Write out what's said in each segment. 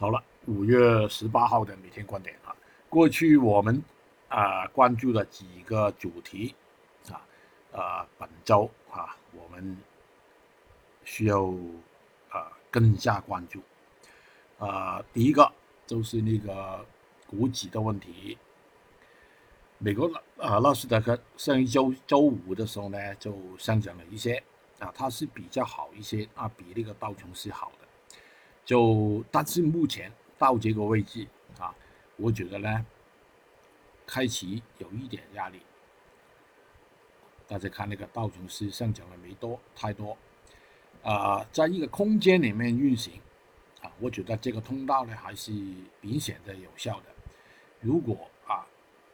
好了，五月十八号的每天观点啊，过去我们啊关注了几个主题啊，呃，本周啊我们需要啊更加关注啊，第一个就是那个股指的问题。美国啊纳斯达克上一周周五的时候呢，就上涨了一些啊，它是比较好一些啊，比那个道琼斯好。就但是目前到这个位置啊，我觉得呢，开启有一点压力。大家看那个道琼斯上涨了没多太多，啊，在一个空间里面运行啊，我觉得这个通道呢还是明显的有效的。如果啊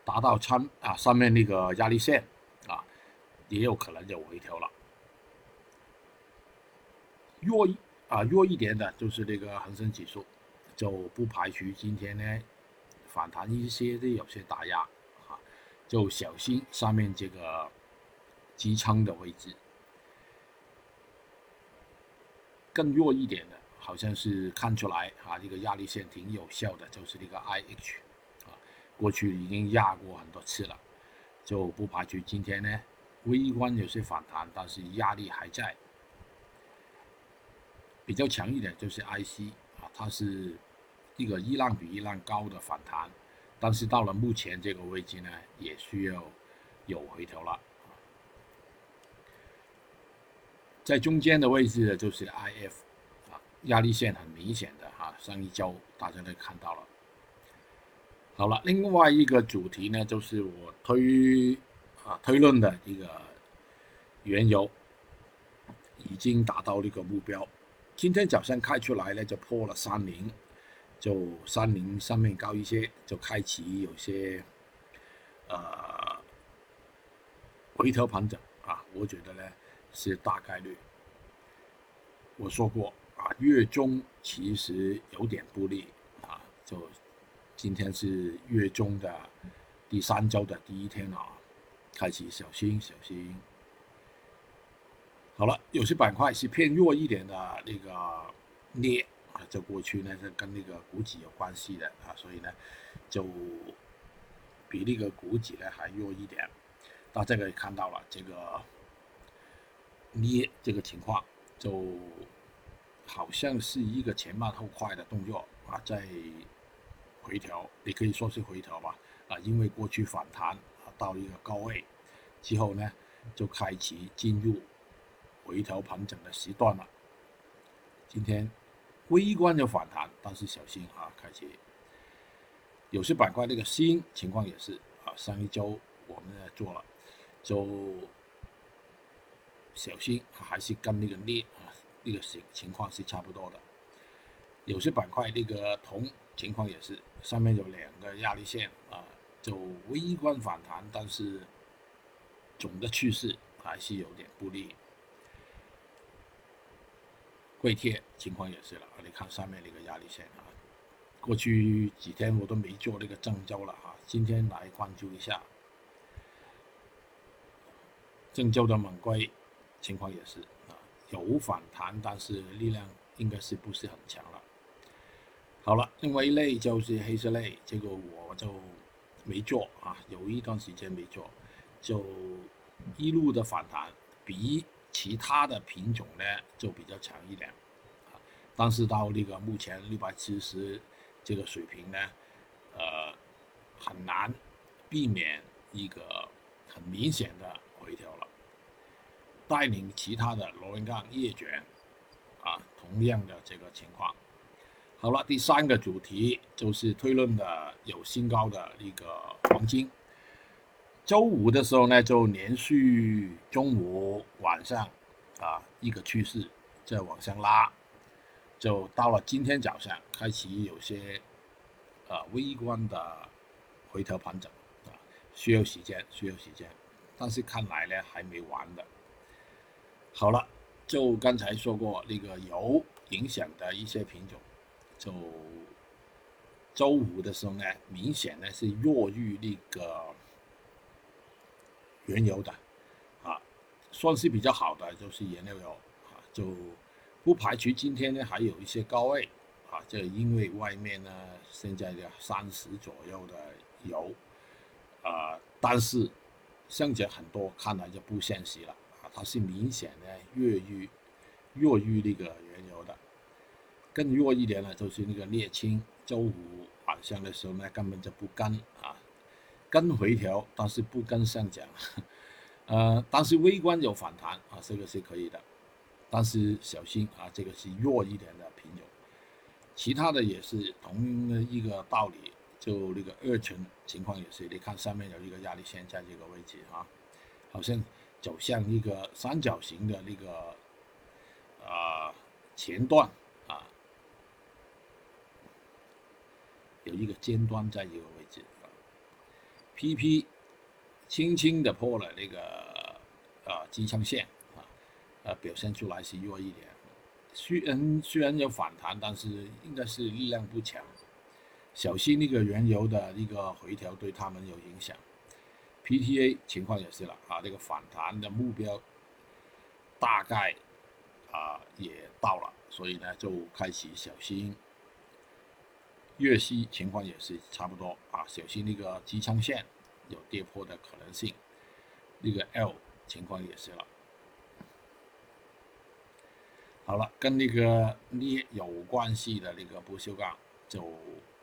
达到参啊上面那个压力线啊，也有可能就回调了。若啊，弱一点的就是这个恒生指数，就不排除今天呢反弹一些的有些打压啊，就小心上面这个支撑的位置。更弱一点的，好像是看出来啊，这个压力线挺有效的，就是这个 IH 啊，过去已经压过很多次了，就不排除今天呢微观有些反弹，但是压力还在。比较强一点就是 IC 啊，它是一个一浪比一浪高的反弹，但是到了目前这个位置呢，也需要有回调了。在中间的位置呢，就是 IF 啊，压力线很明显的哈，上一周大家都看到了。好了，另外一个主题呢，就是我推啊推论的一个原油已经达到那个目标。今天早上开出来呢，就破了三零，就三零上面高一些，就开启有些呃回调盘整啊，我觉得呢是大概率。我说过啊，月中其实有点不利啊，就今天是月中的第三周的第一天啊，开启小心小心。好了，有些板块是偏弱一点的那个镍啊，在过去呢是跟那个股指有关系的啊，所以呢就比那个股指呢还弱一点。大家可以看到了，这个镍这个情况就好像是一个前慢后快的动作啊，在回调，你可以说是回调吧啊，因为过去反弹啊到一个高位之后呢，就开启进入。回调盘整的时段了，今天微观有反弹，但是小心啊，开启有些板块那个新情况也是啊，上一周我们也做了，就小心还是跟那个镍啊那个情情况是差不多的。有些板块那个铜情况也是，上面有两个压力线啊，就微观反弹，但是总的趋势还是有点不利。硅铁情况也是了啊，你看上面那个压力线啊，过去几天我都没做那个郑州了啊，今天来关注一下郑州的猛硅情况也是啊，有反弹，但是力量应该是不是很强了。好了，另外一类就是黑色类，这个我就没做啊，有一段时间没做，就一路的反弹比。其他的品种呢就比较强一点，啊，但是到那个目前六百七十这个水平呢，呃，很难避免一个很明显的回调了。带领其他的螺纹钢、叶卷，啊，同样的这个情况。好了，第三个主题就是推论的有新高的一个黄金。周五的时候呢，就连续中午、晚上啊一个趋势在往上拉，就到了今天早上开启有些呃微观的回调盘整啊，需要时间，需要时间，但是看来呢还没完的。好了，就刚才说过那个油影响的一些品种，就周五的时候呢，明显呢是弱于那个。原油的，啊，算是比较好的，就是原料油，啊，就不排除今天呢还有一些高位，啊，这，因为外面呢现在的三十左右的油，啊，但是剩下很多看来就不现实了啊，它是明显的弱于弱于那个原油的，更弱一点呢就是那个沥青，周五晚上的时候呢根本就不跟啊，跟回调，但是不跟上涨，呃，但是微观有反弹啊，这个是可以的。但是小心啊，这个是弱一点的品种，其他的也是同一个道理，就那个二层情况也是，你看上面有一个压力线在这个位置啊，好像走向一个三角形的那个啊前段啊，有一个尖端在这个位置，PP 轻轻的破了那个啊支撑线啊。呃，表现出来是弱一点，虽然虽然有反弹，但是应该是力量不强，小心那个原油的一个回调对他们有影响。PTA 情况也是了啊，这个反弹的目标大概啊也到了，所以呢就开始小心。月息情况也是差不多啊，小心那个支撑线有跌破的可能性。那个 L 情况也是了。好了，跟那个镍有关系的那个不锈钢就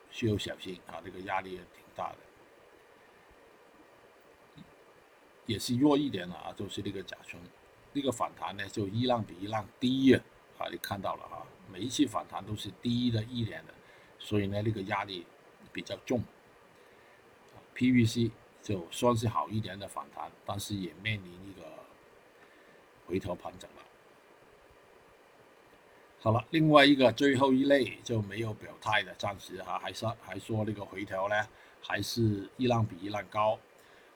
需要小心啊，这个压力也挺大的，也是弱一点的啊，就是那个甲醇，那个反弹呢就一浪比一浪低呀，啊，你看到了啊，每一次反弹都是低的一点的，所以呢那个压力比较重，PVC 就算是好一点的反弹，但是也面临一个回头盘整了。好了，另外一个最后一类就没有表态的，暂时哈还是还说那个回调呢，还是一浪比一浪高，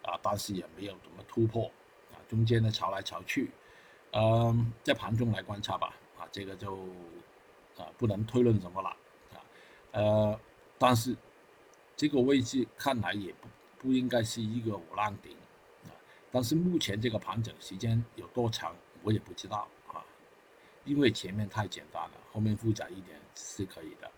啊，但是也没有怎么突破，啊，中间呢潮来潮去，嗯，在盘中来观察吧，啊，这个就啊不能推论什么了，呃，但是这个位置看来也不不应该是一个五浪顶，啊，但是目前这个盘整时间有多长，我也不知道啊。因为前面太简单了，后面复杂一点是可以的。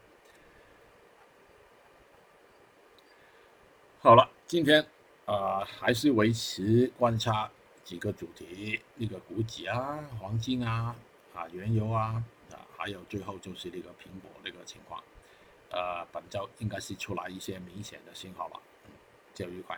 好了，今天啊还是维持观察几个主题，那个股指啊、黄金啊、啊原油啊啊，还有最后就是那个苹果那个情况。呃，本周应该是出来一些明显的信号了。嗯，就愉快。